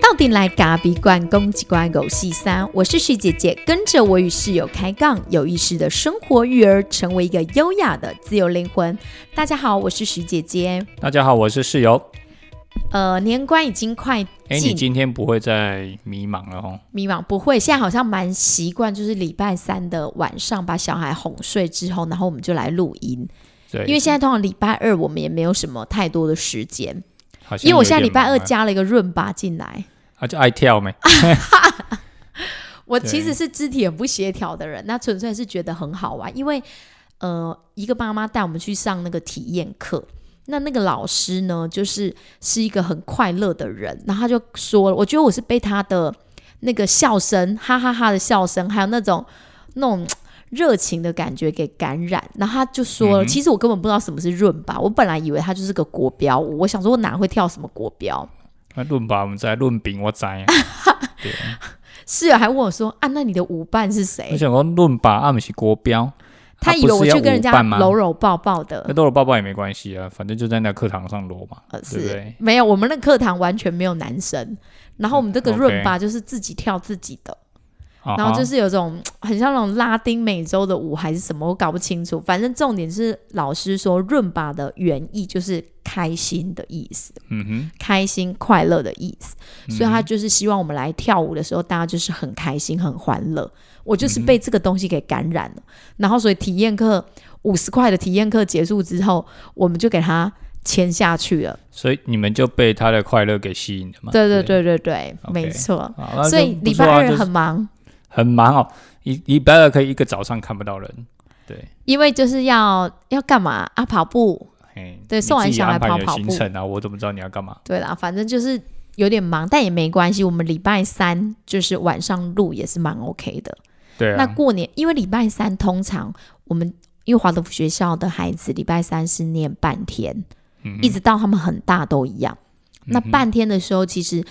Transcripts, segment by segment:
到底来咖比罐攻击罐狗细三，我是徐姐姐，跟着我与室友开杠，有意识的生活育儿，成为一个优雅的自由灵魂。大家好，我是徐姐姐。大家好，我是室友。呃，年关已经快哎，你，今天不会再迷茫了哦？迷茫不会，现在好像蛮习惯，就是礼拜三的晚上把小孩哄睡之后，然后我们就来录音。对，因为现在通常礼拜二我们也没有什么太多的时间，因为我现在礼拜二加了一个润吧进来。啊，就爱跳没？我其实是肢体很不协调的人，那纯粹是觉得很好玩，因为呃，一个妈妈带我们去上那个体验课，那那个老师呢，就是是一个很快乐的人，然后他就说了，我觉得我是被他的那个笑声，哈哈哈的笑声，还有那种那种。热情的感觉给感染，然后他就说了，嗯其实我根本不知道什么是润吧，我本来以为他就是个国标舞，我想说我哪会跳什么国标，那论吧，我们在论饼，我知啊。对，室友还问我说啊，那你的舞伴是谁？我谁？想说论吧，啊，不是国标，他以为我去跟人家？搂搂抱抱的。那，搂搂抱抱也没关系啊，反正就在那课堂上搂嘛，呃，对不是。对？没有，我们那课堂完全没有男生，然后我们这个润吧就是自己跳自己的，然然后就是有种很像那种拉丁美洲的舞还是什么，我搞不清楚。反正重点是老师说润吧的原意就是开心的意思，嗯哼，开心快乐的意思，所以他嗯就是希望我们来跳舞的时候，大家就是很开心很欢乐。我就是嗯被这个东西给感染了，然后所以体验课五十块的体验课结束之后，我们就给他签下去了。所以你们就被他的快乐给吸引了嘛？对对对对对没错。所以礼拜二很忙，很忙哦，一礼拜二可以一个早上看不到人，对，因为就是要要干嘛啊？跑步。嘿，对送完小孩跑跑步行程啊，我怎么知道你要干嘛？对啦，反正就是有点忙，但也没关系。我们礼拜三就是晚上录也是蛮 OK 的。对啊，那过年，因为礼拜三通常我们因为华德福学校的孩子礼拜三是念半天，嗯一直到他们很大都一样。那半天的时候，其实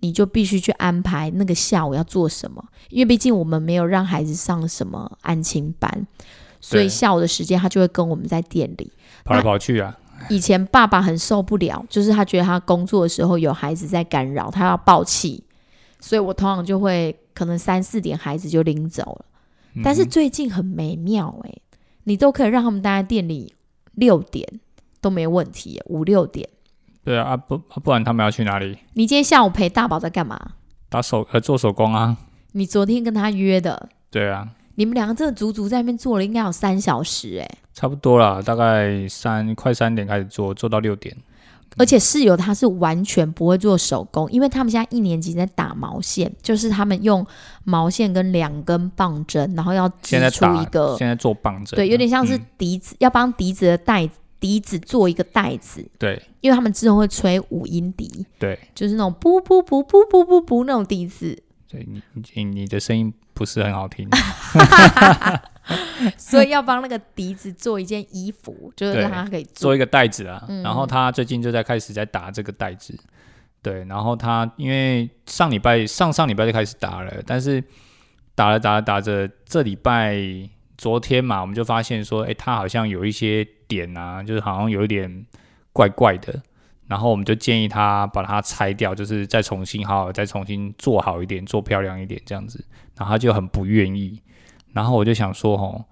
你就必须去安排那个下午要做什么，因为毕竟我们没有让孩子上什么安亲班，所以下午的时间他就会跟我们在店里。跑来跑去啊，以前爸爸很受不了，就是他觉得他工作的时候有孩子在干扰，他要爆气，所以我通常就会可能三四点孩子就拎走了。嗯但是最近很美妙诶、你都可以让他们待在店里六点都没问题，五六点。对啊，啊不啊不然他们要去哪里？你今天下午陪大宝在干嘛？打手呃做手工啊？你昨天跟他约的，对啊，你们两个真的足足在那边做了应该有三小时诶、差不多啦，大概三快三点开始做，做到六点。而且室友他是完全不会做手工，因为他们现在一年级在打毛线，就是他们用毛线跟两根棒针，然后要织出现在打一个现在做棒针啊，对，有点像是嗯笛子，要帮笛子的带笛子做一个袋子，对因为他们之后会吹五音笛，对就是那种噗噗噗噗噗噗噗那种笛子，对，你你你的声音不是很好听，所以要帮那个笛子做一件衣服，就是对让他可以做。做一个袋子啊。嗯然后他最近就在开始在打这个袋子，对，然后他因为上礼拜上上礼拜就开始打了，但是打了打了打着，这礼拜昨天嘛，我们就发现说，哎，他好像有一些点啊，就是好像有一点怪怪的。然后我们就建议他把它拆掉，就是再重新好好再重新做好一点，做漂亮一点这样子。然后他就很不愿意。然后我就想说，吼，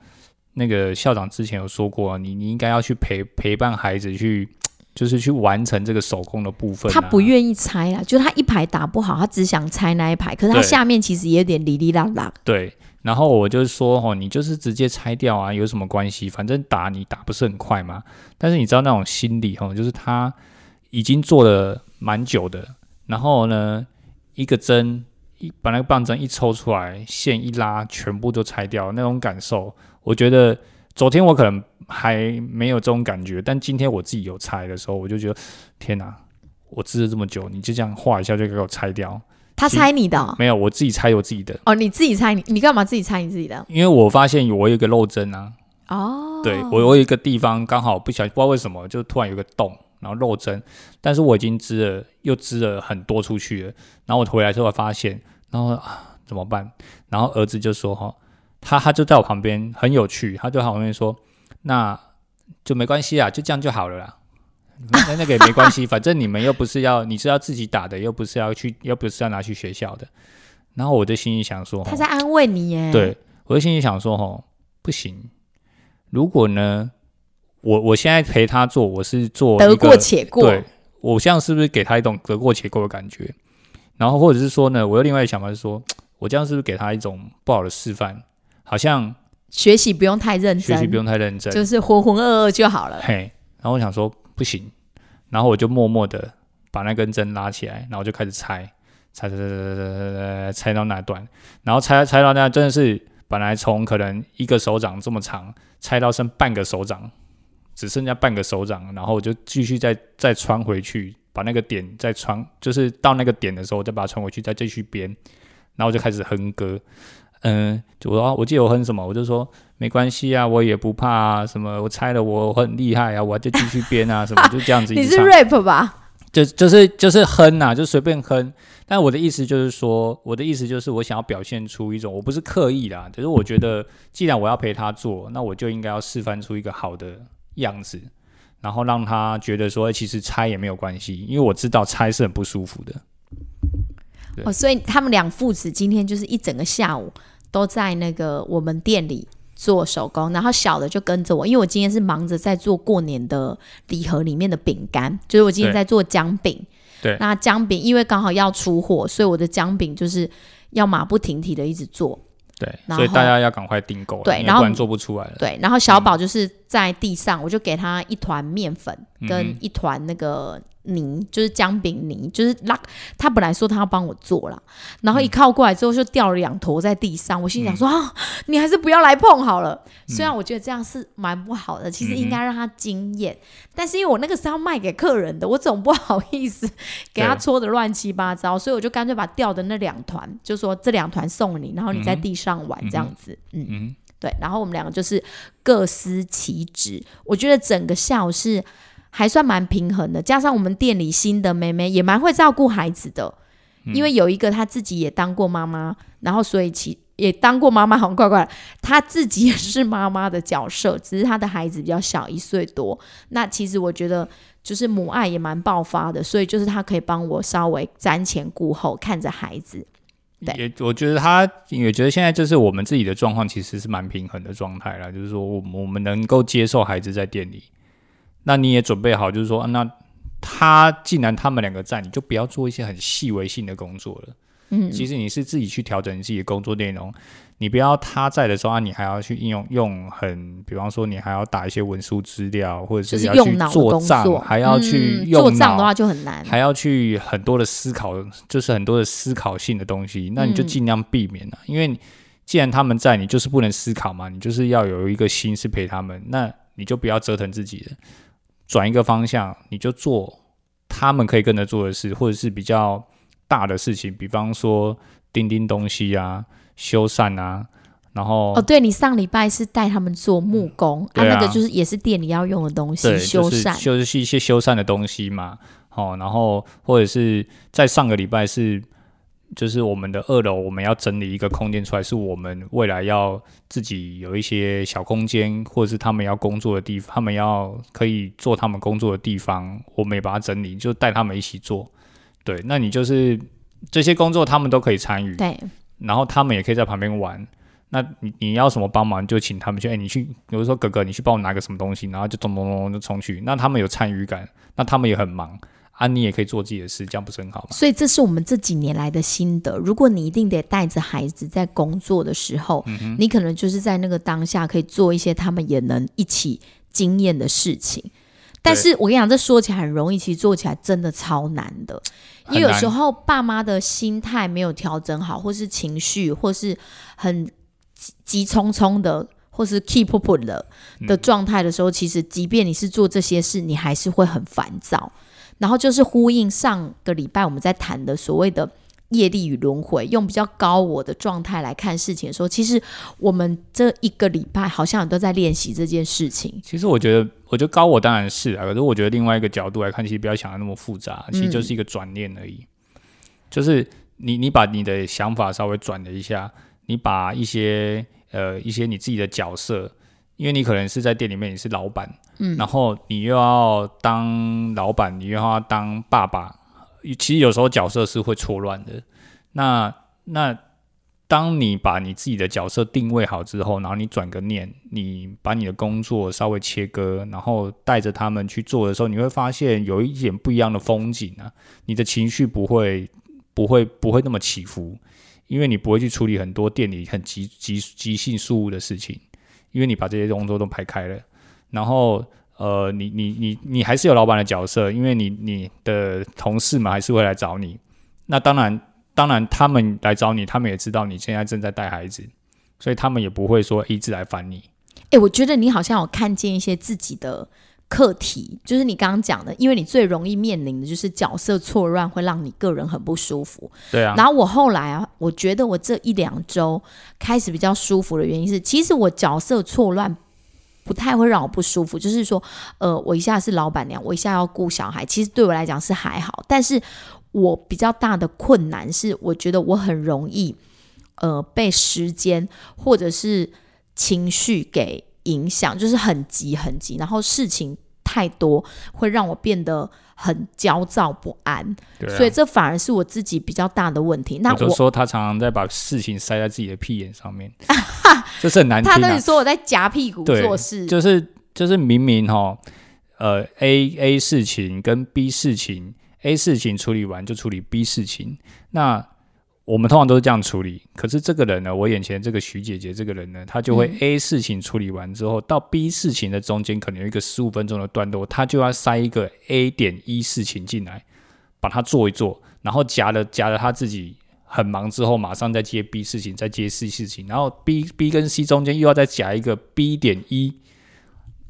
那个校长之前有说过，你你应该要去陪陪伴孩子去，就是去完成这个手工的部分、啊。他不愿意拆啊，就他一排打不好，他只想拆那一排，可是他下面其实也有点哩哩啦啦。对，然后我就说，哦，你就是直接拆掉啊，有什么关系？反正打你打不是很快嘛。但是你知道那种心理，哦，就是他已经做了蛮久的，然后呢，一个针一把那个棒针一抽出来，线一拉，全部都拆掉，那种感受，我觉得昨天我可能还没有这种感觉，但今天我自己有拆的时候，我就觉得天哪！我织了这么久，你就这样画一下就给我拆掉？他猜你的哦没有，我自己猜我自己的，哦，你自己猜你，你干嘛自己猜你自己的？因为我发现我有一个漏针啊，哦，对我我有一个地方刚好不小心不知道为什么就突然有个洞，然后漏针，但是我已经织了又织了很多出去了，然后我回来之后发现，然后啊怎么办？然后儿子就说哈，他他就在我旁边很有趣，他就在我旁边说，那就没关系啊，就这样就好了啦。那那个也没关系，反正你们又不是要，你是要自己打的，又不是要去，又不是要拿去学校的。然后我的心里想说，他在安慰你耶。对，我的心里想说，吼，不行。如果呢，我我现在陪他做，我是做得过且过，对我这样是不是给他一种得过且过的感觉？然后或者是说呢，我有另外一个想法是说，我这样是不是给他一种不好的示范？好像学习不用太认真，学习不用太认真，就是浑浑噩噩就好了。嘿，然后我想说不行，然后我就默默的把那根针拉起来，然后就开始拆。拆拆拆拆拆拆拆到那段，然后拆拆到那真的是本来从可能一个手掌这么长，拆到剩半个手掌，只剩下半个手掌，然后我就继续再再穿回去，把那个点再穿，就是到那个点的时候，再把它穿回去，再继续编，然后就开始哼歌，嗯，就我我记得我哼什么，我就说没关系啊，我也不怕啊，什么我拆了我很厉害啊，我就继续编啊，什么就这样子。你是 rap 吧？就就是就是哼呐，就随便哼。但我的意思就是说，我的意思就是我想要表现出一种，我不是刻意啦，只是我觉得，既然我要陪他做，那我就应该要示范出一个好的样子，然后让他觉得说，其实拆也没有关系，因为我知道拆是很不舒服的。哦，所以他们两父子今天就是一整个下午都在那个我们店里。做手工，然后小的就跟着我，因为我今天是忙着在做过年的礼盒里面的饼干，就是我今天在做姜饼。对，那姜饼因为刚好要出货，所以我的姜饼就是要马不停蹄的一直做。对，所以大家要赶快订购，对，然后做不出来了。对，然后小宝就是在地上，我就给他一团面粉跟一团那个。泥就是姜饼泥，就是拉他本来说他要帮我做了，然后一靠过来之后就掉了两坨在地上。我心想说啊，你还是不要来碰好了。虽然我觉得这样是蛮不好的，其实应该让他惊艳。但是因为我那个是要卖给客人的，我总不好意思给他搓的乱七八糟，所以我就干脆把掉的那两团，就说这两团送你，然后你在地上玩这样子。嗯嗯，对。然后我们两个就是各司其职。我觉得整个下午是。还算蛮平衡的，加上我们店里新的妹妹也蛮会照顾孩子的，因为有一个她自己也当过妈妈，然后所以其也当过妈妈，好像怪怪，她自己也是妈妈的角色，只是她的孩子比较小，一岁多。那其实我觉得就是母爱也蛮爆发的，所以就是她可以帮我稍微瞻前顾后，看着孩子。对，也我觉得他也觉得现在就是我们自己的状况其实是蛮平衡的状态了，就是说我我们能够接受孩子在店里。那你也准备好，就是说，那他既然他们两个在，你就不要做一些很细微性的工作了。嗯，其实你是自己去调整你自己的工作内容，你不要他在的时候，你还要去应用用很，比方说你还要打一些文书资料，或者是要去做账，还要去做账的话就很难，还要去很多的思考，就是很多的思考性的东西，那你就尽量避免了。因为既然他们在，你就是不能思考嘛，你就是要有一个心是陪他们，那你就不要折腾自己了。转一个方向，你就做他们可以跟着做的事，或者是比较大的事情，比方说钉钉东西啊、修缮啊，然后哦，对你上礼拜是带他们做木工，啊，那个就是也是店里要用的东西，修缮就是一些修缮的东西嘛，好，然后或者是在上个礼拜是。就是我们的二楼，我们要整理一个空间出来，是我们未来要自己有一些小空间，或者是他们要工作的地方，他们要可以做他们工作的地方，我们也把它整理，就带他们一起做。对，那你就是这些工作，他们都可以参与。对，然后他们也可以在旁边玩。那你你要什么帮忙，就请他们去。哎，你去，比如说哥哥，你去帮我拿个什么东西，然后就咚咚咚就冲去。那他们有参与感，那他们也很忙。啊，你也可以做自己的事，这样不是很好吗？所以这是我们这几年来的心得。如果你一定得带着孩子在工作的时候，你可能就是在那个当下可以做一些他们也能一起经验的事情。但是我跟你讲，这说起来很容易，其实做起来真的超难的。因为有时候爸妈的心态没有调整好，或是情绪，或是很急急匆匆的，或是 keep up 的的状态的时候，其实即便你是做这些事，你还是会很烦躁。然后就是呼应上个礼拜我们在谈的所谓的业力与轮回，用比较高我的状态来看事情的时候，其实我们这一个礼拜好像都在练习这件事情。其实我觉得，我觉得高我当然是啊，可是我觉得另外一个角度来看，其实不要想的那么复杂，其实就是一个转念而已。就是你你把你的想法稍微转了一下，你把一些呃一些你自己的角色。因为你可能是在店里面你是老板，嗯，然后你又要当老板，你又要当爸爸，其实有时候角色是会错乱的。那那当你把你自己的角色定位好之后，然后你转个念，你把你的工作稍微切割，然后带着他们去做的时候，你会发现有一点不一样的风景啊，你的情绪不会不会不会那么起伏。因为你不会去处理很多店里很急急急性事务的事情，因为你把这些工作都排开了，然后呃，你你你你还是有老板的角色，因为你你的同事嘛还是会来找你，那当然当然他们来找你，他们也知道你现在正在带孩子，所以他们也不会说一直来烦你。哎，我觉得你好像有看见一些自己的。课题就是你刚刚讲的，因为你最容易面临的就是角色错乱，会让你个人很不舒服。对啊。然后我后来啊，我觉得我这一两周开始比较舒服的原因是，其实我角色错乱不太会让我不舒服。就是说，呃，我一下是老板娘，我一下要顾小孩，其实对我来讲是还好。但是我比较大的困难是，我觉得我很容易呃被时间或者是情绪给。影响就是很急很急，然后事情太多，会让我变得很焦躁不安。所以这反而是我自己比较大的问题。那我说他常常在把事情塞在自己的屁眼上面，这是很难听。他那里说我在夹屁股做事，就是就是明明哈，呃，A A 事情跟 B 事情，A 事情处理完就处理 B 事情，那。我们通常都是这样处理，可是这个人呢，我眼前这个徐姐姐这个人呢，她就会 A 事情处理完之后，到 B 事情的中间可能有一个十五分钟的段落，她就要塞一个 A 点一事情进来，把它做一做，然后夹了夹了她自己很忙之后，马上再接 B 事情，再接 C 事情，然后 B B 跟 C 中间又要再夹一个 B 点一。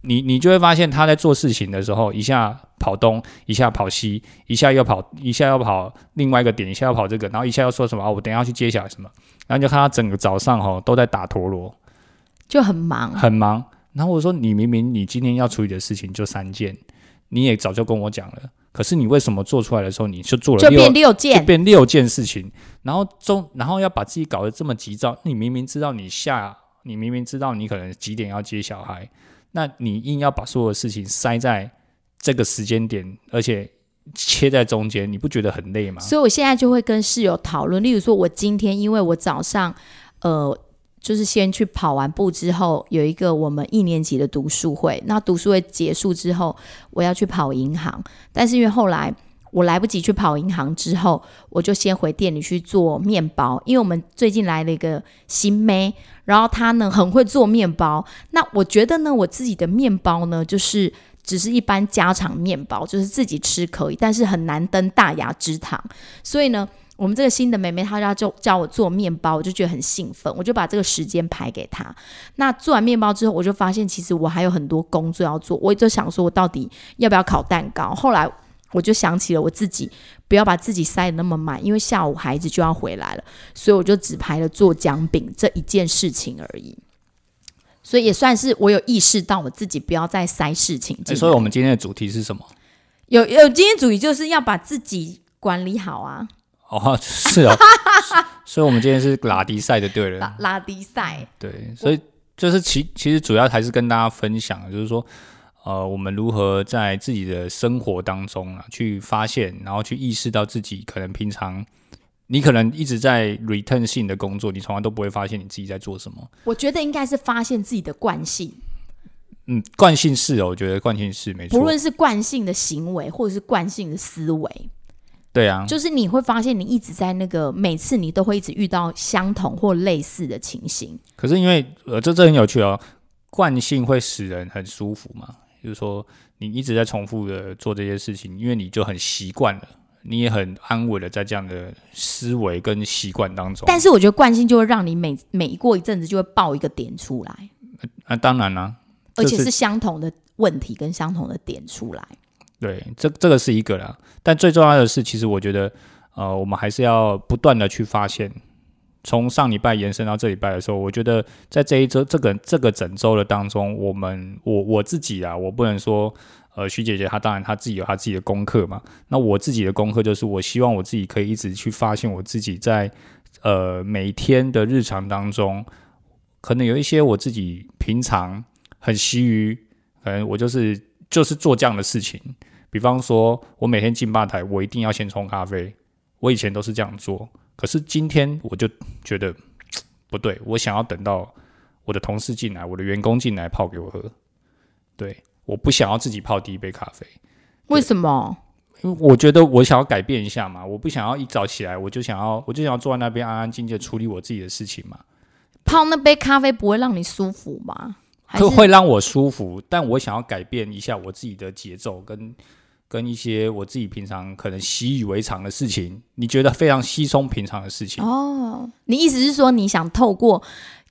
你你就会发现他在做事情的时候，一下跑东，一下跑西，一下又跑，一下要跑另外一个点，一下要跑这个，然后一下要说什么啊？我等下要去接小孩什么？然后就看他整个早上哈都在打陀螺，就很忙，很忙。然后我说你明明你今天要处理的事情就三件，你也早就跟我讲了，可是你为什么做出来的时候你就做了就变六件，变六件事情？然后中然后要把自己搞得这么急躁，你明明知道你下，你明明知道你可能几点要接小孩。那你硬要把所有的事情塞在这个时间点，而且切在中间，你不觉得很累吗？所以我现在就会跟室友讨论，例如说，我今天因为我早上呃，就是先去跑完步之后，有一个我们一年级的读书会，那读书会结束之后，我要去跑银行，但是因为后来。我来不及去跑银行，之后我就先回店里去做面包，因为我们最近来了一个新妹，然后她呢很会做面包。那我觉得呢，我自己的面包呢，就是只是一般家常面包，就是自己吃可以，但是很难登大雅之堂。所以呢，我们这个新的妹妹她要就教我做面包，我就觉得很兴奋，我就把这个时间排给她。那做完面包之后，我就发现其实我还有很多工作要做，我就想说我到底要不要烤蛋糕？后来。我就想起了我自己，不要把自己塞得那么满，因为下午孩子就要回来了，所以我就只排了做姜饼这一件事情而已。所以也算是我有意识到我自己不要再塞事情。所以，我们今天的主题是什么？有有，今天主题就是要把自己管理好啊。哦，是哦。所以，我们今天是拉迪赛的，对了，拉拉迪赛。对，所以就是其其实主要还是跟大家分享，就是说。呃，我们如何在自己的生活当中啊，去发现，然后去意识到自己可能平常你可能一直在 return 性的工作，你从来都不会发现你自己在做什么。我觉得应该是发现自己的惯性。嗯，惯性是哦，我觉得惯性是没错。不论是惯性的行为，或者是惯性的思维，对啊，就是你会发现你一直在那个每次你都会一直遇到相同或类似的情形。可是因为呃，这这很有趣哦，惯性会使人很舒服嘛。就是说，你一直在重复的做这些事情，因为你就很习惯了，你也很安稳的在这样的思维跟习惯当中。但是我觉得惯性就会让你每每过一阵子就会爆一个点出来。那当然啦，而且是相同的问题跟相同的点出来。对，这这个是一个啦。但最重要的是，其实我觉得，呃，我们还是要不断的去发现。从上礼拜延伸到这礼拜的时候，我觉得在这一周这个这个整周的当中，我们我我自己啊，我不能说呃徐姐姐她当然她自己有她自己的功课嘛。那我自己的功课就是，我希望我自己可以一直去发现我自己在呃每天的日常当中，可能有一些我自己平常很习于，可能我就是就是做这样的事情。比方说，我每天进吧台，我一定要先冲咖啡。我以前都是这样做，可是今天我就觉得不对，我想要等到我的同事进来，我的员工进来泡给我喝。对，我不想要自己泡第一杯咖啡。为什么？因为我觉得我想要改变一下嘛，我不想要一早起来我就想要，我就想要坐在那边安安静静处理我自己的事情嘛。泡那杯咖啡不会让你舒服吗？会会让我舒服，但我想要改变一下我自己的节奏，跟跟一些我自己平常可能习以为常的事情，你觉得非常稀松平常的事情。哦，你意思是说你想透过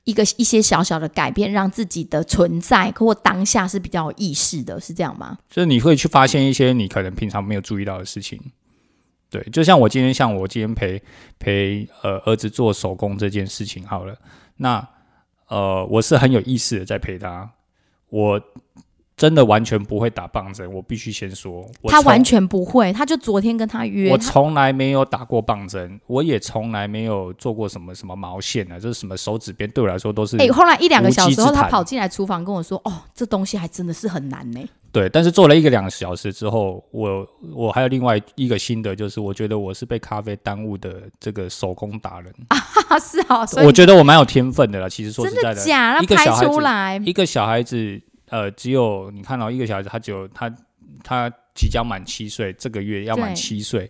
一个一些小小的改变，让自己的存在或当下是比较有意识的，是这样吗？就是你会去发现一些你可能平常没有注意到的事情。对，就像我今天，像我今天陪陪呃儿子做手工这件事情，好了，那呃我是很有意识的在陪他，我真的完全不会打棒针，我必须先说，他完全不会，他就昨天跟他约，我从来没有打过棒针，我也从来没有做过什么什么毛线啊，就是什么手指边，对我来说都是、哎、后来一两个小时后，他跑进来厨房跟我说：“哦，这东西还真的是很难呢。对。但是做了一个两个小时之后，我我还有另外一个心得，就是我觉得我是被咖啡耽误的这个手工达人，哈哈，是啊，我觉得我蛮有天分的啦。其实说实真在的，的假？一个小孩子出来，一个小孩子，呃，只有你看到、一个小孩子，他只有他他即将满七岁，这个月要满对七岁，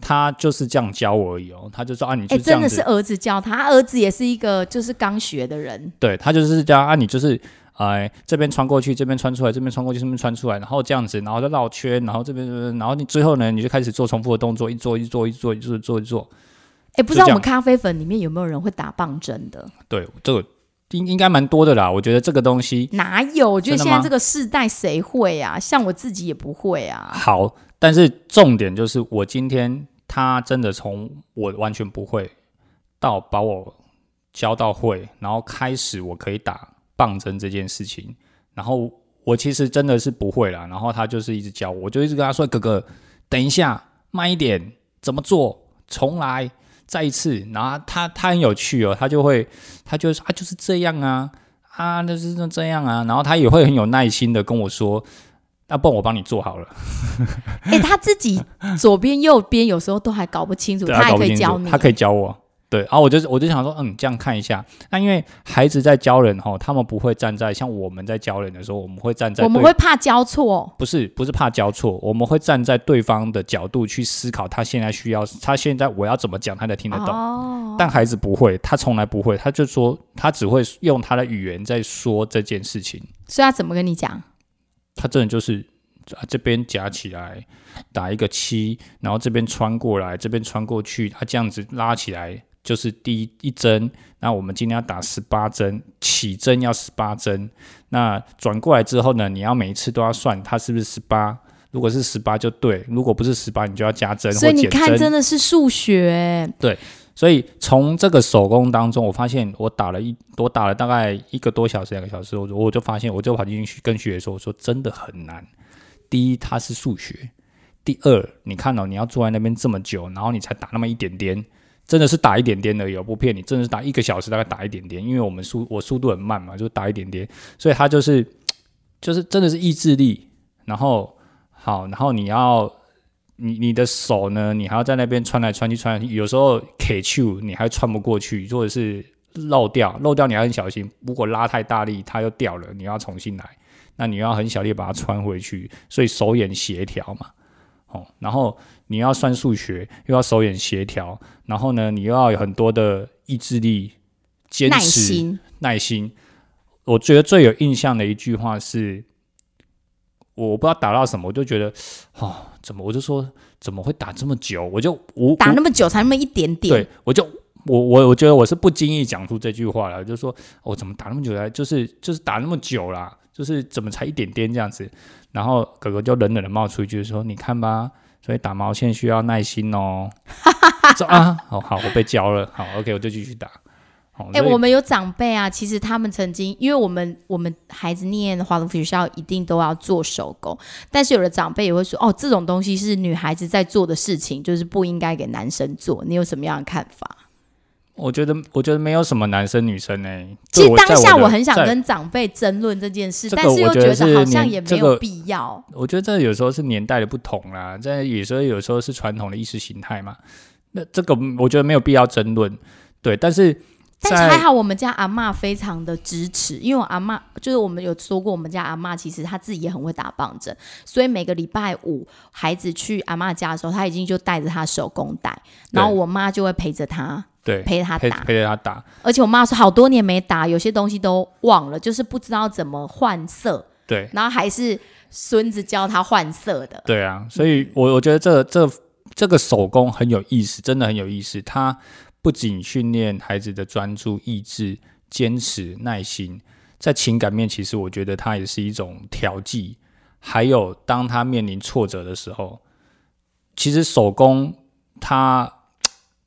他就是这样教我而已哦。他就说啊，你哎、就这样子，真的是儿子教他，他儿子也是一个就是刚学的人，对他就是这样啊，你就是哎、这边穿过去，这边穿出来，这边穿过去，这边穿出来，然后这样子，然后再绕圈，然后这边，然后你最后呢，你就开始做重复的动作，一做一做一做一做一做一做。哎、不知道我们咖啡粉里面有没有人会打棒针的？对，这个应应该蛮多的啦。我觉得这个东西哪有？我觉得现在这个世代谁会啊？像我自己也不会啊。好，但是重点就是我今天他真的从我完全不会到把我教到会，然后开始我可以打棒针这件事情，然后我其实真的是不会啦，然后他就是一直教我，我就一直跟他说：“哥哥，等一下，慢一点，怎么做？重来，再一次。”然后他他很有趣哦，他就会他就会说：“啊，就是这样啊，啊，就是这样啊。”然后他也会很有耐心的跟我说。那不然我帮你做好了，哎、他自己左边右边有时候都还搞不清楚，他还可以教你。他可以教我。对，然后我就我就想说，嗯，这样看一下。那因为孩子在教人哈，他们不会站在像我们在教人的时候，我们会站在我们会怕教错，不是不是怕教错，我们会站在对方的角度去思考，他现在需要，他现在我要怎么讲，他才听得懂。哦，但孩子不会，他从来不会，他就说他只会用他的语言在说这件事情。所以他怎么跟你讲？他真的就是啊，这边夹起来打一个七，然后这边穿过来，这边穿过去，他这样子拉起来就是第一一针。那我们今天要打十八针，起针要十八针。那转过来之后呢，你要每一次都要算它是不是十八。如果是十八就对，如果不是十八，你就要加针所以你。看，真的是数学，对所以从这个手工当中，我发现我打了一，我打了大概一个多小时、两个小时，我就我就发现，我就跑进去跟学姐说，我说真的很难。第一，它是数学；第二，你看哦，你要坐在那边这么久，然后你才打那么一点点，真的是打一点点而已，我不骗你，真的是打一个小时，大概打一点点，因为我们速我速度很慢嘛，就打一点点，所以它就是就是真的是意志力，然后好，然后你要你你的手呢，你还要在那边穿来穿去穿，有时候 K 球你还穿不过去，或者是漏掉，漏掉你要很小心，如果拉太大力它又掉了，你要重新来，那你要很小力把它穿回去，所以手眼协调嘛，哦，然后你要算数学，又要手眼协调，然后呢，你又要有很多的意志力、坚耐持、心。耐心。我觉得最有印象的一句话是，我不知道打到什么，我就觉得，哦，怎么我就说怎么会打这么久？我就我打那么久才那么一点点，对，我就我我我觉得我是不经意讲出这句话了，就是说我、哦、怎么打那么久来，就是就是打那么久啦，就是怎么才一点点这样子。然后哥哥就冷冷的冒出一句说：“你看吧，所以打毛线需要耐心哦。”说啊，好好，我被教了，好，OK，我就继续打。好，哎、我们有长辈啊，其实他们曾经，因为我们我们孩子念华德福学校，一定都要做手工，但是有的长辈也会说，哦，这种东西是女孩子在做的事情，就是不应该给男生做。你有什么样的看法？我觉得，我觉得没有什么男生女生哎、其实当下我很想跟长辈争论这件事，这个但是又我觉得是好像也没有这个必要。我觉得这有时候是年代的不同啦，这有时候有时候是传统的意识形态嘛。那这个我觉得没有必要争论，对。但是在但是还好，我们家阿妈非常的支持，因为我阿妈就是我们有说过，我们家阿妈其实她自己也很会打棒针，所以每个礼拜五孩子去阿妈家的时候，她已经就带着她手工带，然后我妈就会陪着她，对陪着她打。陪着她打，而且我妈说好多年没打，有些东西都忘了，就是不知道怎么换色，对然后还是孙子教她换色的。对啊。所以我我觉得这这这个手工很有意思，真的很有意思。它不仅训练孩子的专注、意志、坚持、耐心，在情感面，其实我觉得它也是一种调剂。还有，当他面临挫折的时候，其实手工它，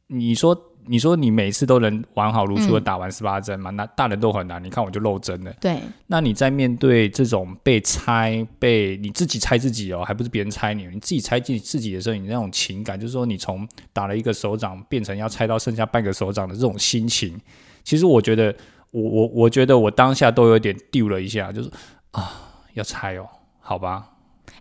你说你说你每次都能完好如初的嗯打完十八针嘛？那大人都很难。你看我就漏针了。对，那你在面对这种被拆、被你自己拆自己哦，还不是别人拆你，你自己拆自己自己的时候，你那种情感，就是说你从打了一个手掌变成要拆到剩下半个手掌的这种心情，其实我觉得，我我我觉得我当下都有点丢了一下，就是啊，要拆哦，好吧，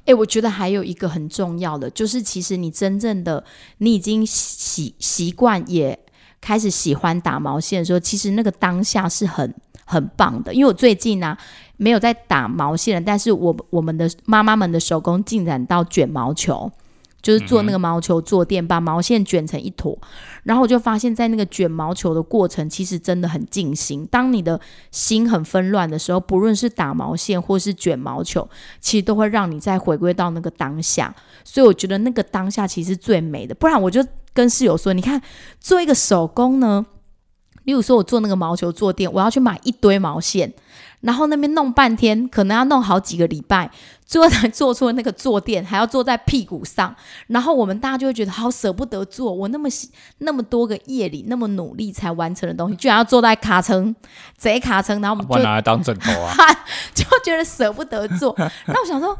哎、我觉得还有一个很重要的，就是其实你真正的你已经习习惯，也开始喜欢打毛线的时候，其实那个当下是很很棒的。因为我最近呢、没有在打毛线了，但是我我们的妈妈们的手工进展到卷毛球。就是做那个毛球坐垫，把毛线卷成一坨，然后我就发现，在那个卷毛球的过程，其实真的很尽心。当你的心很纷乱的时候，不论是打毛线或是卷毛球，其实都会让你再回归到那个当下。所以我觉得那个当下其实是最美的。不然我就跟室友说，你看做一个手工呢，例如说我做那个毛球坐垫，我要去买一堆毛线，然后那边弄半天，可能要弄好几个礼拜，最后才做出那个坐垫，还要坐在屁股上。然后我们大家就会觉得好舍不得做，我那么喜那么多个夜里那么努力才完成的东西，居然要坐在卡层贼卡层，然后我们就拿来当枕头啊。就觉得舍不得做。然后我想说，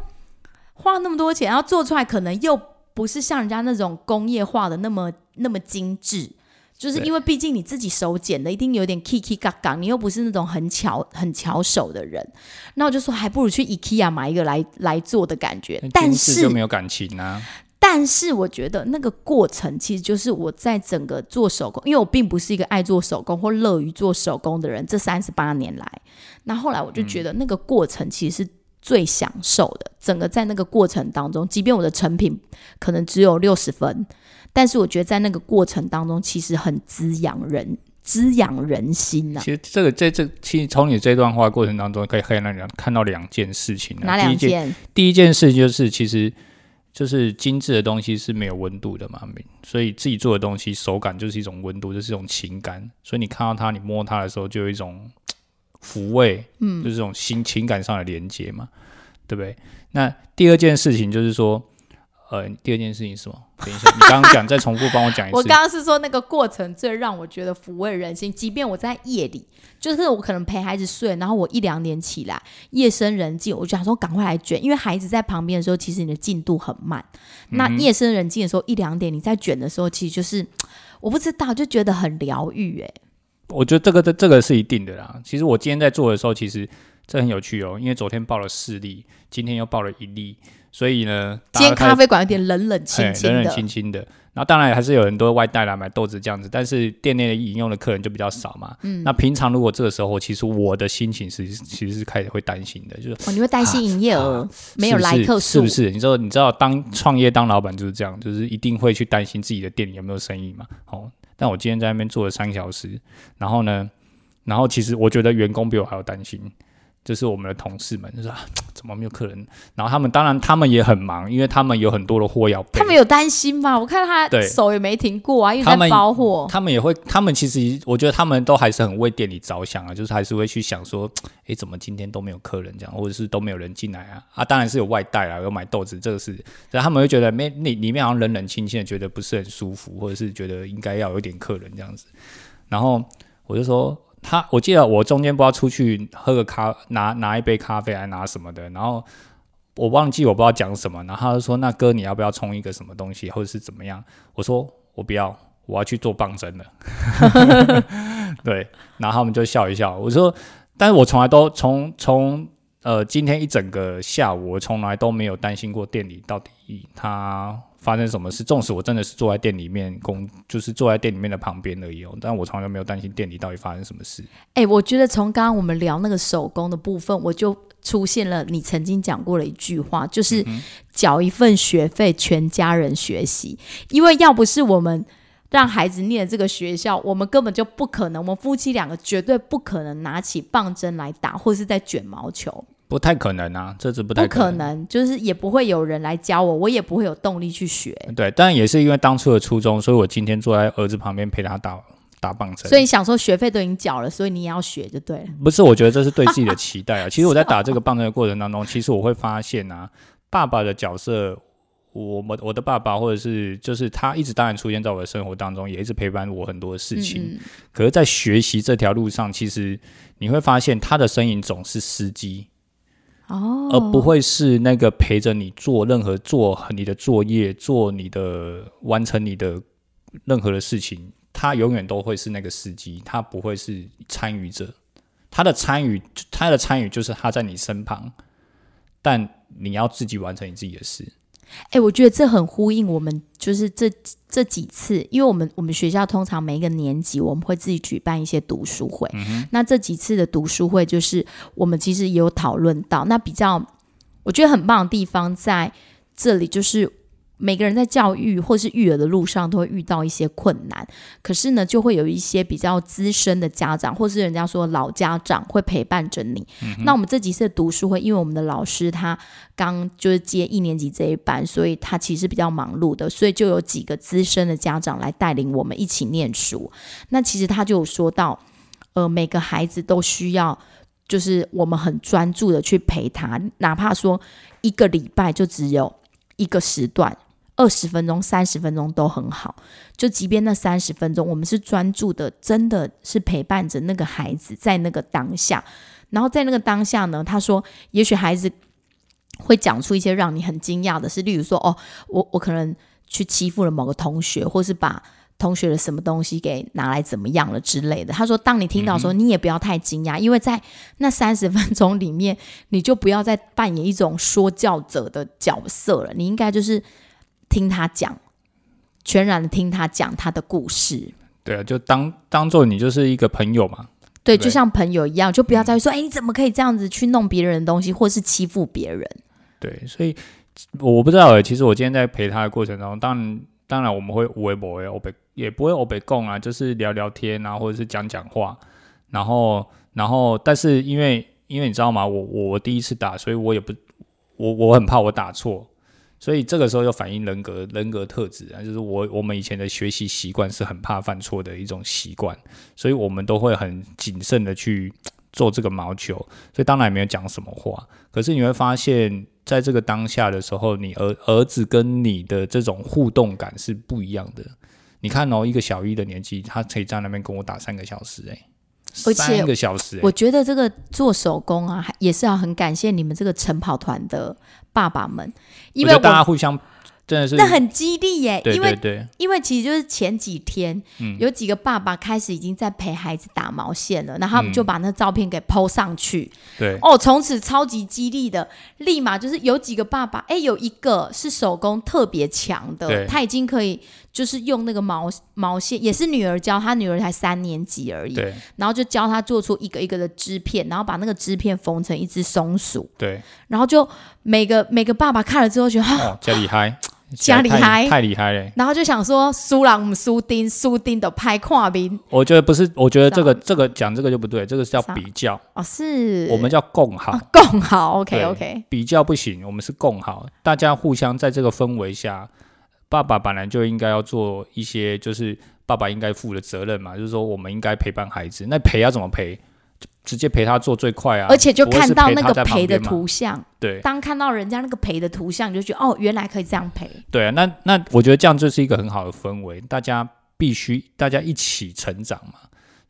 花那么多钱，然后做出来可能又不是像人家那种工业化的那么那么精致。就是因为毕竟你自己手剪的，一定有点 kiki 嘎嘎，你又不是那种很巧很巧手的人，那我就说还不如去 IKEA 买一个来来做的感觉。但是就没有感情啊。但是我觉得那个过程其实就是我在整个做手工，因为我并不是一个爱做手工或乐于做手工的人。这三十八年来，那后来我就觉得那个过程其实是最享受的。整个在那个过程当中，即便我的成品可能只有六十分，但是我觉得在那个过程当中，其实很滋养人。滋养人心呐、其实这个在这其实从你这段话过程当中，可以看到两看到两件事情、啊。哪两件？第一件事就是，其实就是精致的东西是没有温度的嘛，所以自己做的东西手感就是一种温度，就是一种情感。所以你看到它，你摸它的时候，就有一种抚慰，嗯，就是这种心情感上的连接嘛，对不对？那第二件事情就是说，呃，第二件事情是什么？等一下，你刚刚讲，再重复帮我讲一次。我刚刚是说那个过程最让我觉得抚慰人心，即便我在夜里，就是我可能陪孩子睡，然后我一两点起来，夜深人静，我就想说赶快来卷，因为孩子在旁边的时候，其实你的进度很慢。那夜深人静的时候，一两点你在卷的时候，其实就是我不知道，就觉得很疗愈哎。我觉得这个这这个是一定的啦。其实我今天在做的时候，其实这很有趣哦，因为昨天报了四例，今天又报了一例，所以呢，今天咖啡馆有点冷冷清哎清的，冷冷清清的。然后当然还是有很多外带来买豆子这样子，但是店内的饮用的客人就比较少嘛。嗯，那平常如果这个时候，其实我的心情是其实是开始会担心的，就是哦，你会担心营业额、没有来客数，是不是？你知道，你知道当创业当老板就是这样，就是一定会去担心自己的店里有没有生意嘛。哦，但我今天在那边做了三个小时，然后呢，然后其实我觉得员工比我还要担心，就是我们的同事们，就是、啊、怎么没有客人？然后他们当然他们也很忙，因为他们有很多的货要备他。们有担心吗？我看他手也没停过啊，一直在他们包货。他们也会，他们其实我觉得他们都还是很为店里着想啊，就是还是会去想说，哎，怎么今天都没有客人这样，或者是都没有人进来啊？啊，当然是有外带啊，有买豆子，这个是，然后他们会觉得没里里面好像冷冷清清的，觉得不是很舒服，或者是觉得应该要有点客人这样子。然后我就说他，我记得我中间不知道出去喝个咖，拿拿一杯咖啡还拿什么的，然后我忘记我不知道讲什么，然后他就说那哥你要不要冲一个什么东西，或者是怎么样？我说我不要。我要去做棒针了。对，然后他们就笑一笑。我说，但是我从来都从从呃今天一整个下午，我从来都没有担心过店里到底他发生什么事。纵使我真的是坐在店里面工，就是坐在店里面的旁边而已哦，但我从来都没有担心店里到底发生什么事。哎、我觉得从刚刚我们聊那个手工的部分，我就出现了你曾经讲过的一句话，就是缴一份学费，全家人学习。因为要不是我们让孩子念这个学校，我们根本就不可能，我们夫妻两个绝对不可能拿起棒针来打，或是在卷毛球，不太可能啊，这是不不太可能，就是也不会有人来教我，我也不会有动力去学。对，但也是因为当初的初衷，所以我今天坐在儿子旁边陪他打打棒球。所以想说学费都已经缴了，所以你也要学就对了。不是，我觉得这是对自己的期待 啊。其实我在打这个棒球的过程当中，其实我会发现啊，爸爸的角色，我们我的爸爸或者是就是他一直当然出现在我的生活当中，也一直陪伴我很多的事情。嗯可是，在学习这条路上，其实你会发现他的身影总是司机，哦，而不会是那个陪着你做任何做你的作业、做你的完成你的任何的事情。他永远都会是那个司机，他不会是参与者。他的参与，他的参与就是他在你身旁，但你要自己完成你自己的事。哎、我觉得这很呼应我们就是这这几次，因为我们我们学校通常每一个年级我们会自己举办一些读书会，那这几次的读书会就是我们其实也有讨论到，那比较我觉得很棒的地方在这里就是。每个人在教育或是育儿的路上都会遇到一些困难，可是呢，就会有一些比较资深的家长，或是人家说老家长会陪伴着你。那我们这几次的读书会，因为我们的老师他刚就是接一年级这一班，所以他其实比较忙碌的，所以就有几个资深的家长来带领我们一起念书。那其实他就有说到，呃，每个孩子都需要，就是我们很专注的去陪他，哪怕说一个礼拜就只有一个时段。二十分钟、三十分钟都很好，就即便那三十分钟，我们是专注的，真的是陪伴着那个孩子在那个当下。然后在那个当下呢，他说，也许孩子会讲出一些让你很惊讶的事，例如说，哦，我我可能去欺负了某个同学，或是把同学的什么东西给拿来怎么样了之类的。他说，当你听到的时候，你也不要太惊讶，因为在那三十分钟里面，你就不要再扮演一种说教者的角色了，你应该就是听他讲，全然的听他讲他的故事。对啊，就当当做你就是一个朋友嘛。对，对就像朋友一样，就不要再去说，哎、你怎么可以这样子去弄别人的东西，或是欺负别人？对，所以我不知道哎。其实我今天在陪他的过程当中，当然当然我们会无微不微欧北，也不会欧北共啊，就是聊聊天啊，或者是讲讲话。然后然后，但是因为因为你知道吗？我我第一次打，所以我也不我我很怕我打错。所以这个时候就反映人格人格特质啊，就是我我们以前的学习习惯是很怕犯错的一种习惯，所以我们都会很谨慎的去做这个毛球，所以当然也没有讲什么话。可是你会发现在这个当下的时候，你儿儿子跟你的这种互动感是不一样的。你看哦，一个小一的年纪，他可以在那边跟我打三个小时、欸，而且三个小时、欸，我觉得这个做手工啊，还也是要很感谢你们这个晨跑团的爸爸们，因为大家互相真的是那很激励耶，对因为对对，因为其实就是前几天，嗯。有几个爸爸开始已经在陪孩子打毛线了，然后他们嗯就把那照片给 PO 上去，对。哦，从此超级激励的，立马就是有几个爸爸，哎，有一个是手工特别强的，他已经可以就是用那个毛毛线，也是女儿教，他女儿才三年级而已，然后就教他做出一个一个的织片，然后把那个织片缝成一只松鼠，对，然后就每个每个爸爸看了之后觉得，哈哦，加厉害，加厉太害太厉害了。然后就想说输人唔输丁，输丁的拍跨兵我觉得不是，我觉得这个是这个讲这个就不对，这个是叫比较，哦，是。我们叫共好。啊共好 OK OK，比较不行，我们是共好，大家互相在这个氛围下，爸爸本来就应该要做一些，就是爸爸应该负的责任嘛，就是说我们应该陪伴孩子，那陪要怎么陪？就直接陪他做最快啊，而且就看到那个陪的，图像，对当看到人家那个陪的图像，你就觉得哦，原来可以这样陪。对啊，那那我觉得这样就是一个很好的氛围，大家必须大家一起成长嘛，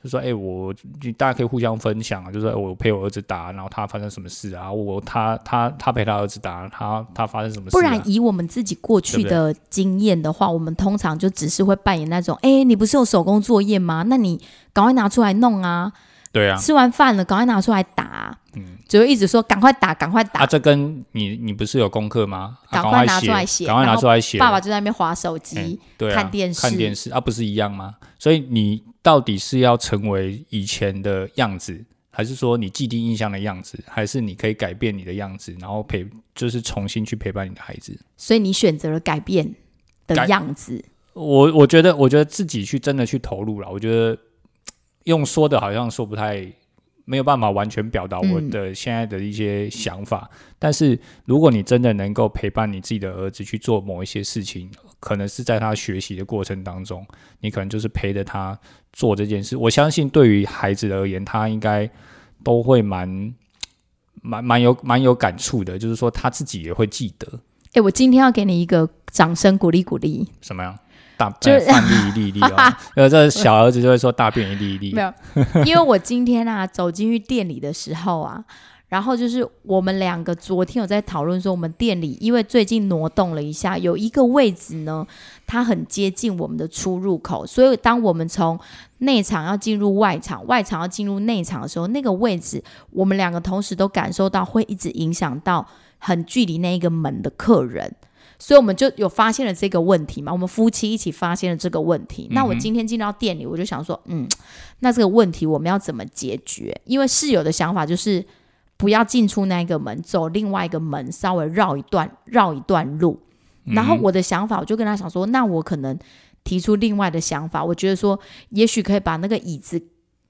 就说：“哎、我就大家可以互相分享啊，就说、哎我陪我儿子打，然后他发生什么事啊？我他他他陪他儿子打，他他发生什么事、啊？不然以我们自己过去的经验的话，我们通常就只是会扮演那种，哎、你不是有手工作业吗？那你赶快拿出来弄啊！对啊，吃完饭了，赶快拿出来打、啊。嗯，只会一直说赶快打，赶快打。啊，这跟你你不是有功课吗？啊赶赶快拿出来写赶快拿出来写。爸爸就在那边划手机、哎对啊，看电视看电视啊，不是一样吗？所以你到底是要成为以前的样子，还是说你既定印象的样子，还是你可以改变你的样子，然后陪就是重新去陪伴你的孩子？所以你选择了改变的改样子。我我觉得，我觉得自己去真的去投入了，我觉得用说的好像说不太没有办法完全表达我嗯的现在的一些想法。但是如果你真的能够陪伴你自己的儿子去做某一些事情，可能是在他学习的过程当中，你可能就是陪着他做这件事。我相信对于孩子而言，他应该都会蛮。蛮蛮有蛮有感触的，就是说他自己也会记得哎、我今天要给你一个掌声鼓励鼓励。什么样大 就是呃饭粒一粒一粒哦，呃，这小儿子就会说大便一粒一粒，没有，因为我今天啊走进去店里的时候啊，然后就是我们两个昨天有在讨论说，我们店里因为最近挪动了一下，有一个位置呢，它很接近我们的出入口，所以当我们从内场要进入外场，外场要进入内场的时候，那个位置我们两个同时都感受到会一直影响到很距离那一个门的客人。所以我们就有发现了这个问题嘛，我们夫妻一起发现了这个问题。那我今天进到店里，我就想说，嗯，那这个问题我们要怎么解决？因为室友的想法就是不要进出那个门，走另外一个门，稍微绕一段绕一段路。然后嗯我的想法，我就跟他想说，那我可能提出另外的想法，我觉得说，也许可以把那个椅子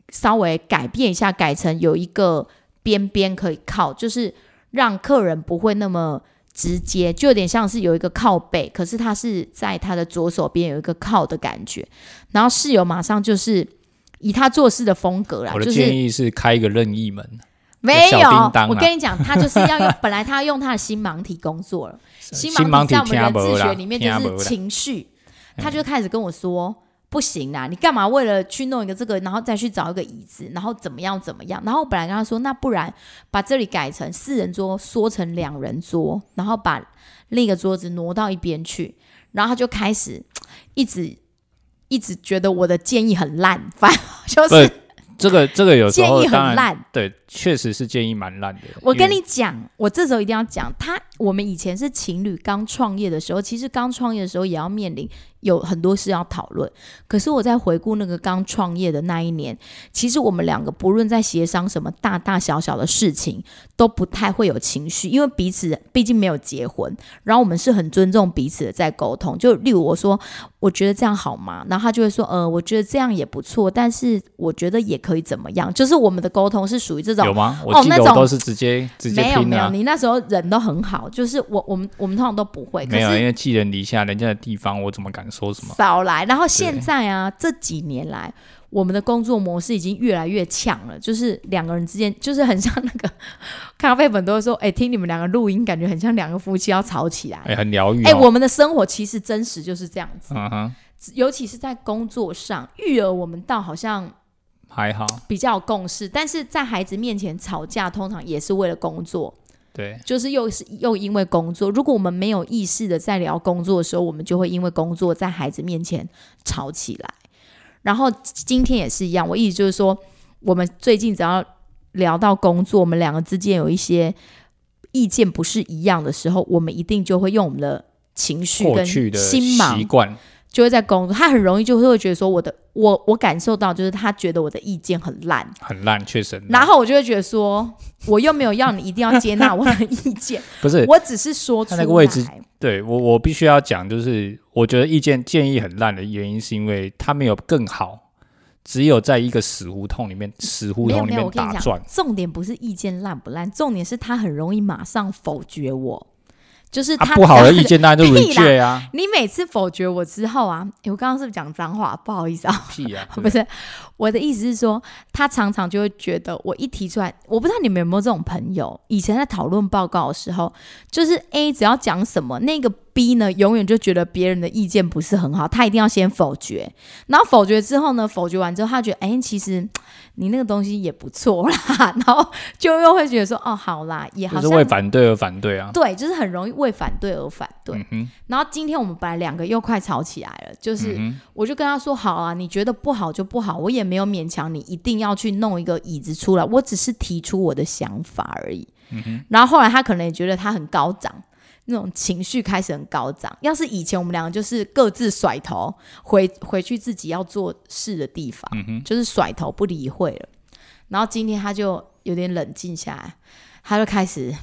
稍微改变一下，改成有一个边边可以靠，就是让客人不会那么。直接就有点像是有一个靠背，可是他是在他的左手边有一个靠的感觉，然后室友马上就是以他做事的风格啦，我的就是建议是开一个任意门，没有我跟你讲，他就是要用，本来他要用他的新盲体工作了。新新盲体在我们盲体听人智学里面就是情绪，他就开始跟我说。不行啦，你干嘛为了去弄一个这个，然后再去找一个椅子，然后怎么样怎么样？然后我本来跟他说，那不然把这里改成四人桌，缩成两人桌，然后把另一个桌子挪到一边去。然后他就开始一直一直觉得我的建议很烂，反正就是是这个这个有时建议候当然很烂。对，确实是建议蛮烂的。我跟你讲，我这时候一定要讲，他我们以前是情侣刚创业的时候，其实刚创业的时候也要面临有很多事要讨论。可是我在回顾那个刚创业的那一年，其实我们两个不论在协商什么大大小小的事情，都不太会有情绪，因为彼此毕竟没有结婚，然后我们是很尊重彼此的在沟通。就例如我说，我觉得这样好吗？然后他就会说，呃，我觉得这样也不错，但是我觉得也可以怎么样？就是我们的沟通是属于这种有吗？我记得我都是直接直接没有没有，拼啊，你那时候人都很好，就是我我们我们通常都不会，可没有，因是为寄人篱下，人家的地方我怎么敢说什么？少来。然后现在啊，这几年来，我们的工作模式已经越来越强了，就是两个人之间，就是很像那个 咖啡粉都会说，哎、听你们两个录音，感觉很像两个夫妻要吵起来。哎，很疗愈哎、哦。我们的生活其实真实就是这样子，嗯哼，尤其是在工作上，育儿我们倒好像还好，比较有共识，但是在孩子面前吵架，通常也是为了工作。对，就是又是又因为工作，如果我们没有意识的在聊工作的时候，我们就会因为工作在孩子面前吵起来。然后今天也是一样，我意思就是说，我们最近只要聊到工作，我们两个之间有一些意见不是一样的时候，我们一定就会用我们的情绪跟心习忙，惯，就会在工作。他很容易就会觉得说，我的我我感受到就是他觉得我的意见很烂，很烂，确实。然后我就会觉得说，我又没有要你一定要接纳我的意见。不是我只是说出来。他那个位置对我，我必须要讲，就是我觉得意见建议很烂的原因，是因为他没有更好，只有在一个死胡同里面，死胡同里面打转。，重点不是意见烂不烂，重点是他很容易马上否决我，就是啊，他、不好的意。见当然就 屁啦 reject 啊，你每次否决我之后啊，诶我刚刚是不是讲脏话？不好意思啊，屁啊，不是，我的意思是说，他常常就会觉得我一提出来，我不知道你们有没有这种朋友，以前在讨论报告的时候，就是 A 只要讲什么，那个 B 呢，永远就觉得别人的意见不是很好，他一定要先否决。然后否决之后呢，否决完之后，他觉得，哎，其实你那个东西也不错啦。然后就又会觉得说，哦，好啦，也好像为反对而反对啊。对，就是很容易为反对而反对。嗯然后今天我们本来两个又快吵起来了，就是我就跟他说，好啊，你觉得不好就不好，我也没有勉强你一定要去弄一个椅子出来，我只是提出我的想法而已。然后后来他可能也觉得他很高涨，那种情绪开始很高涨。要是以前我们两个就是各自甩头回回去自己要做事的地方，就是甩头不理会了。然后今天他就有点冷静下来，他就开始，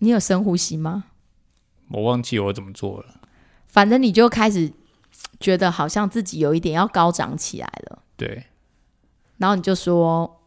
你有深呼吸吗？我忘记我怎么做了。反正你就开始觉得好像自己有一点要高涨起来了。对。然后你就说，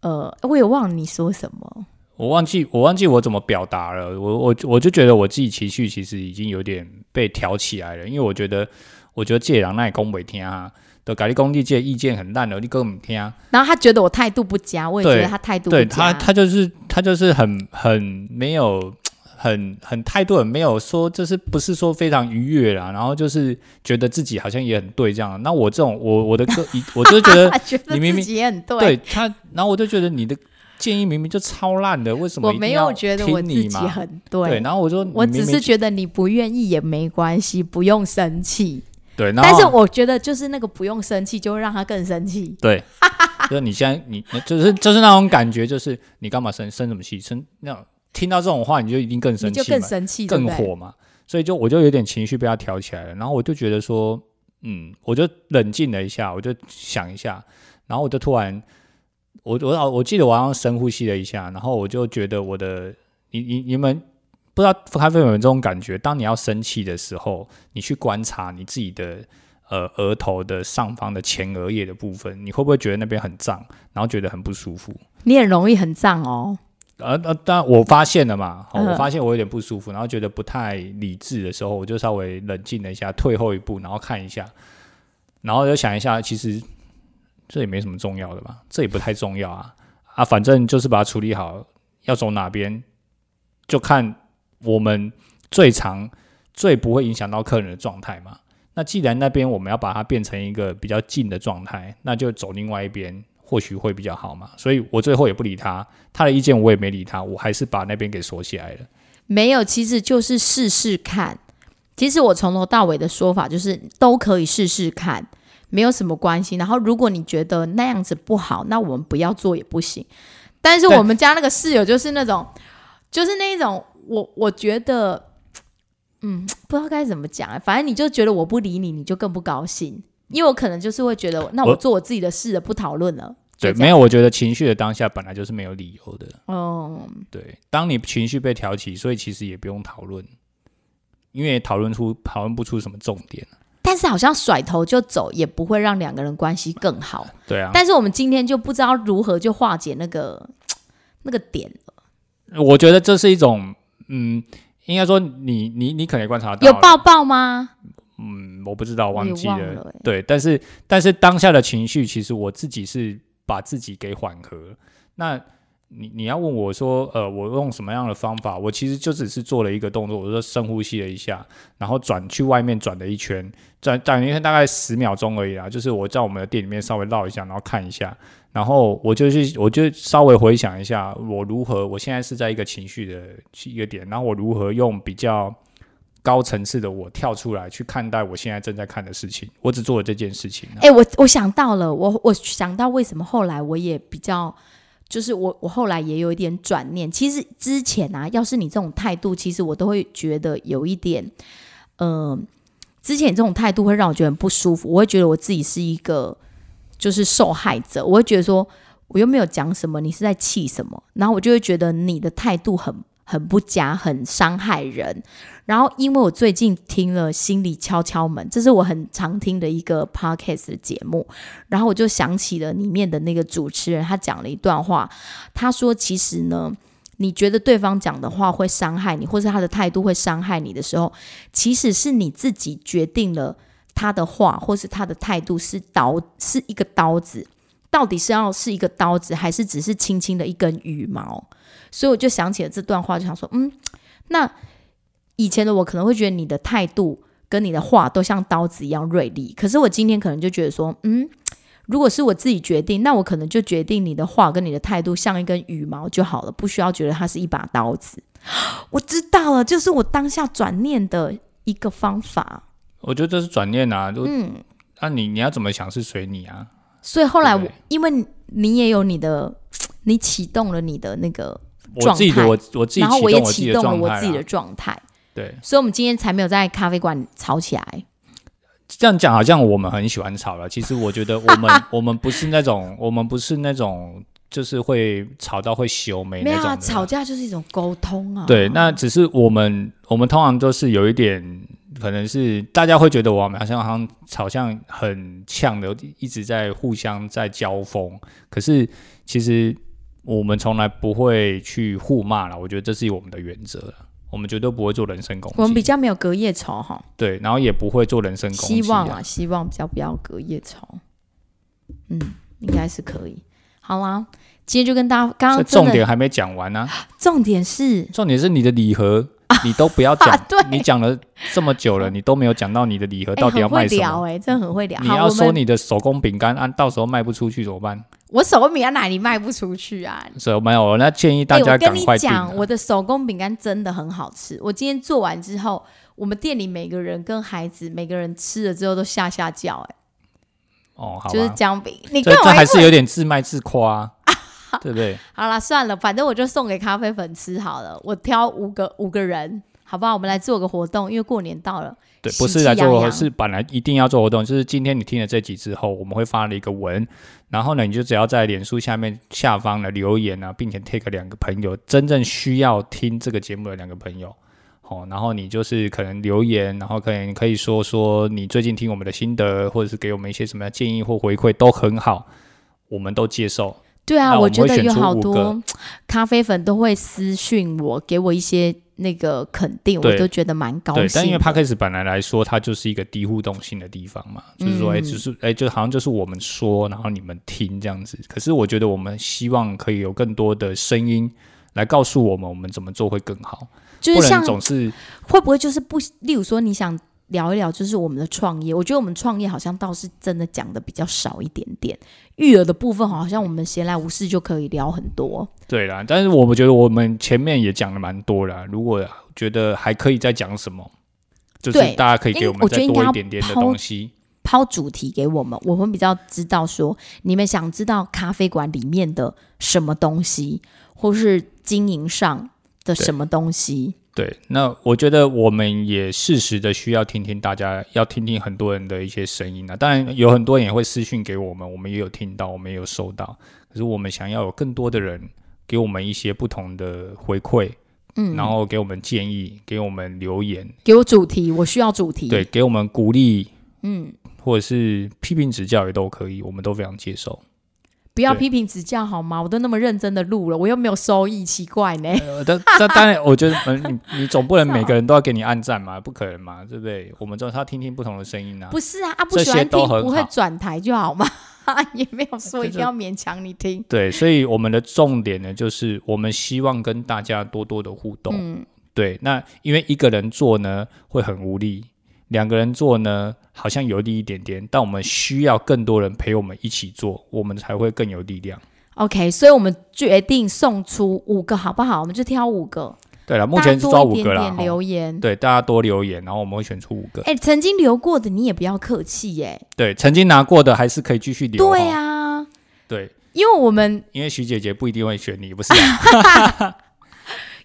呃，我也忘了你说什么。我忘记我忘记我怎么表达了，我我我就觉得我自己情绪其实已经有点被挑起来了，因为我觉得我觉得借人那也讲不听啊，的改立工地借意见很烂的，你根本不听。然后他觉得我态度不佳，我也觉得他态度对他他就是他就是很很没有很很态度很没有说就是不是说非常愉悦啦，然后就是觉得自己好像也很对这样。那我这种我我的个 我就觉得你明明也很对，对他，然后我就觉得你的。建议明明就超烂的，为什么我没有觉得我自己很对？对，然后我说，我只是觉得你不愿意也没关系，不用生气。对，但是我觉得就是那个不用生气，就会让他更生气。对，就是你现在你就是就是那种感觉，就是你干嘛生生什么气？生那种听到这种话，你就一定更生气，就更生气，更火嘛。所以就我就有点情绪被他挑起来了，然后我就觉得说，嗯，我就冷静了一下，我就想一下，然后我就突然。我我我记得我好像深呼吸了一下，然后我就觉得我的你你你们不知道咖啡有没有这种感觉？当你要生气的时候，你去观察你自己的呃额头的上方的前额叶的部分，你会不会觉得那边很胀，然后觉得很不舒服？你很容易很胀哦。呃呃，但我发现了嘛，我发现我有点不舒服，然后觉得不太理智的时候，我就稍微冷静了一下，退后一步，然后看一下，然后就想一下，其实。这也没什么重要的吧，这也不太重要啊啊，反正就是把它处理好，要走哪边就看我们最长、最不会影响到客人的状态嘛。那既然那边我们要把它变成一个比较近的状态，那就走另外一边，或许会比较好嘛。所以我最后也不理他，他的意见我也没理他，我还是把那边给锁起来了。没有，其实就是试试看。其实我从头到尾的说法就是都可以试试看。没有什么关系。然后，如果你觉得那样子不好，那我们不要做也不行。但是我们家那个室友就是那种，就是那种，我我觉得，嗯，不知道该怎么讲。反正你就觉得我不理你，你就更不高兴。因为我可能就是会觉得，那我做我自己的事了，不讨论了。对，没有。我觉得情绪的当下本来就是没有理由的。哦，对。当你情绪被挑起，所以其实也不用讨论，因为讨论出讨论不出什么重点。但是好像甩头就走也不会让两个人关系更好。对啊。但是我们今天就不知道如何就化解那个 那个点了。我觉得这是一种，嗯，应该说你你你可能观察到有抱抱吗？嗯，我不知道，忘记了。对，但是但是当下的情绪，其实我自己是把自己给缓和。那。你你要问我说，呃，我用什么样的方法？我其实就只是做了一个动作，我说深呼吸了一下，然后转去外面转了一圈，转转一圈大概十秒钟而已啦。就是我在我们的店里面稍微绕一下，然后看一下，然后我就去，我就稍微回想一下，我如何，我现在是在一个情绪的一个点，然后我如何用比较高层次的我跳出来去看待我现在正在看的事情。我只做了这件事情。哎，我我想到了，我我想到为什么后来我也比较。就是我，我后来也有一点转念。其实之前啊，要是你这种态度，其实我都会觉得有一点，嗯，之前这种态度会让我觉得很不舒服。我会觉得我自己是一个就是受害者，我会觉得说我又没有讲什么，你是在气什么？然后我就会觉得你的态度很。很不佳，很伤害人。然后，因为我最近听了《心里敲敲门》，这是我很常听的一个 podcast 的节目。然后我就想起了里面的那个主持人，他讲了一段话。他说：“其实呢，你觉得对方讲的话会伤害你，或是他的态度会伤害你的时候，其实是你自己决定了他的话或是他的态度是刀，是一个刀子。到底是要是一个刀子，还是只是轻轻的一根羽毛？”所以我就想起了这段话，就想说，嗯，那以前的我可能会觉得你的态度跟你的话都像刀子一样锐利，可是我今天可能就觉得说，嗯，如果是我自己决定，那我可能就决定你的话跟你的态度像一根羽毛就好了，不需要觉得它是一把刀子。我知道了，就是我当下转念的一个方法。我觉得这是转念啊，就嗯，那、你你要怎么想是随你啊。所以后来我因为你也有你的，你启动了你的那个，我自己的我我自己然后我也启动我自己启动了的状态我自己的啊。状态，对，所以我们今天才没有在咖啡馆吵起来。这样讲好像我们很喜欢吵了。其实我觉得 我们我们不是那种我们不是那种就是会吵到会修眉没有啊，那种的吵架就是一种沟通啊。对，那只是我们我们通常都是有一点，可能是大家会觉得我们好像好像好像很呛的，一直在互相在交锋。可是其实我们从来不会去互骂了，我觉得这是我们的原则。我们绝对不会做人身攻击，我们比较没有隔夜仇哈，对，然后也不会做人身攻击、希望啊，希望比较不要隔夜仇。嗯，应该是可以。好啦，今天就跟大家刚刚重点还没讲完呢、重点是重点是你的礼盒，你都不要讲，对你讲了这么久了，你都没有讲到你的礼盒哎、到底要卖什么。聊哎、真的很会聊。你要说你的手工饼干，按到时候卖不出去怎么办？我手工饼干哪里卖不出去啊？所以没有，那建议大哎、家我跟你讲，啊。我的手工饼干真的很好吃。我今天做完之后，我们店里每个人跟孩子每个人吃了之后都吓吓叫、哎，哦，好就是吧，姜饼。你这干嘛一副这还是有点自卖自夸、啊，对不对？好了，算了，反正我就送给咖啡粉吃好了。我挑五个五个人，好不好？我们来做个活动，因为过年到了。对，不是来做是本来一定要做活动。就是今天你听了这集之后，我们会发了一个文，然后呢，你就只要在脸书下面下方呢留言啊，并且 take 两个朋友，真正需要听这个节目的两个朋友。哦，然后你就是可能留言，然后可能可以说说你最近听我们的心得，或者是给我们一些什么样建议或回馈都很好，我们都接受。对啊，那我们觉得有好多咖啡粉都会私讯我，给我一些那个肯定，我都觉得蛮高对，兴的。但因为 p a c k a g e 本来来说，它就是一个低互动性的地方嘛，就是说，哎、嗯就是哎、就好像就是我们说，然后你们听这样子。可是我觉得我们希望可以有更多的声音来告诉我们，我们怎么做会更好，就是像总是会不会就是不，例如说你想聊一聊，就是我们的创业，我觉得我们创业好像倒是真的讲的比较少一点点，育儿的部分好像我们闲来无事就可以聊很多。对啦。但是我们觉得我们前面也讲了蛮多啦，如果觉得还可以再讲什么，就是大家可以给我们再多一点点的东西。抛主题给我们，我们比较知道说你们想知道咖啡馆里面的什么东西，或是经营上的什么东西。对，那我觉得我们也适时的需要听听大家，要听听很多人的一些声音啊。当然，有很多人也会私讯给我们，我们也有听到，我们也有收到。可是我们想要有更多的人给我们一些不同的回馈，嗯，然后给我们建议，给我们留言，给我主题，我需要主题。对，，给我们鼓励嗯，或者是批评指教也都可以，我们都非常接受。对不要批评指教好吗？我都那么认真的录了，我又没有收益，奇怪呢。呃，但 这当然，我觉得，嗯，你你总不能每个人都要给你按赞嘛，不可能嘛，对不对？我们总是要听听不同的声音啊。不是啊，啊不喜欢听不会转台就好吗？也没有说一定要勉强你听。对，所以我们的重点呢，就是我们希望跟大家多多的互动。嗯，对，那因为一个人做呢会很无力，两个人做呢好像有力一点点，但我们需要更多人陪我们一起做，我们才会更有力量。OK，所以我们决定送出五个，好不好？我们就挑五个，对了，目前是抓五个啦。点哈留言。对，大家多留言，然后我们会选出五个。哎、曾经留过的你也不要客气耶。对，曾经拿过的还是可以继续留。对哈啊，对，因为我们因为徐姐姐不一定会选你，不是、啊？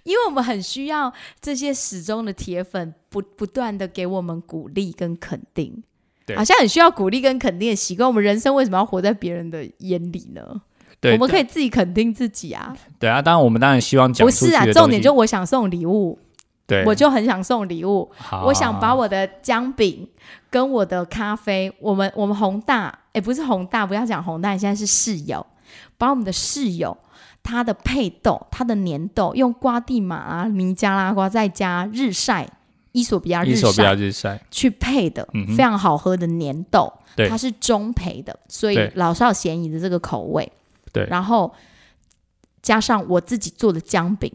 因为我们很需要这些始终的铁粉不不断的给我们鼓励跟肯定。对好像很需要鼓励跟肯定的习惯。我们人生为什么要活在别人的眼里呢？对，我们可以自己肯定自己啊。对啊，当然我们当然希望讲不是啊，重点就我想送礼物，对，我就很想送礼物。好我想把我的姜饼跟我的咖啡，我们我们宏大，哎，不是宏大，不要讲宏大，你现在是室友，把我们的室友他的配豆、它的粘豆，用瓜地马拉、尼加拉瓜再加日晒、伊索比亚日晒去配的，嗯非常好喝的粘豆，对它是中培的，所以老少咸宜的这个口味。对然后加上我自己做的姜饼，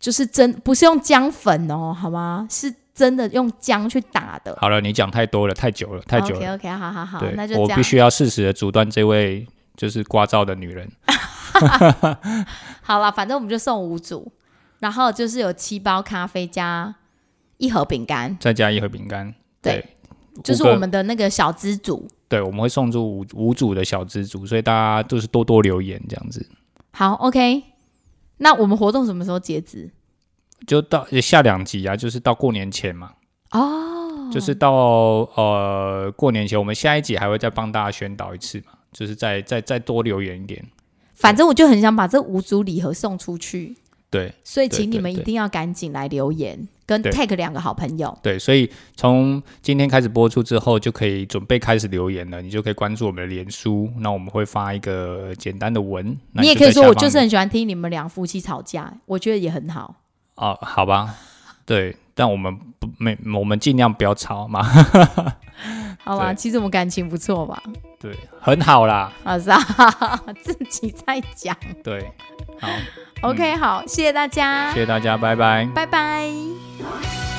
就是真不是用姜粉哦，好吗？是真的用姜去打的。好了，你讲太多了，太久了，太久了。OK OK，好好好，那就，我必。须要适时的阻断这位就是刮照的女人。好了，反正我们就送五组，然后就是有七包咖啡加一盒饼干，再加一盒饼干。对对，就是我们的那个小资组。对，我们会送出五五组的小资组，所以大家就是多多留言这样子，好，OK。那我们活动什么时候截止？就到下两集啊，就是到过年前嘛，哦，就是到呃过年前，我们下一集还会再帮大家宣导一次嘛，就是再再再多留言一点，反正我就很想把这五组礼盒送出去，对所以请你们一定要赶紧来留言，跟对。tag 两个好朋友。对，所以从今天开始播出之后，就可以准备开始留言了，你就可以关注我们的脸书，那我们会发一个简单的文，你也可以说，我就是很喜欢听你们两夫妻吵架，我觉得也很好。哦，好吧，对，但我们不没，我们尽量不要吵嘛，好吧，其实我们感情不错吧？对，很好啦，啊，是啊，自己在讲。对，好，OK，好，谢谢大家，谢谢大家，拜拜。拜拜。